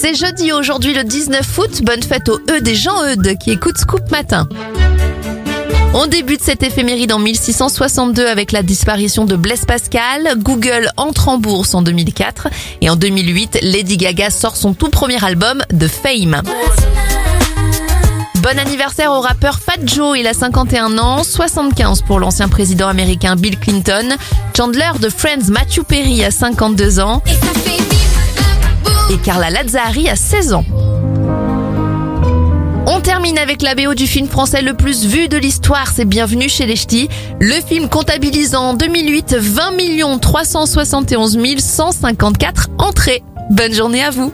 C'est jeudi aujourd'hui le 19 août. Bonne fête aux E des gens Eudes qui écoutent Scoop Matin. On débute cette éphéméride en 1662 avec la disparition de Blaise Pascal. Google entre en bourse en 2004. Et en 2008, Lady Gaga sort son tout premier album, The Fame. Bon anniversaire au rappeur Fat Joe, il a 51 ans, 75 pour l'ancien président américain Bill Clinton. Chandler de Friends Matthew Perry a 52 ans. Carla Lazzari a 16 ans. On termine avec la BO du film français le plus vu de l'histoire, c'est Bienvenue chez les Ch'tis. Le film comptabilisant en 2008 20 371 154 entrées. Bonne journée à vous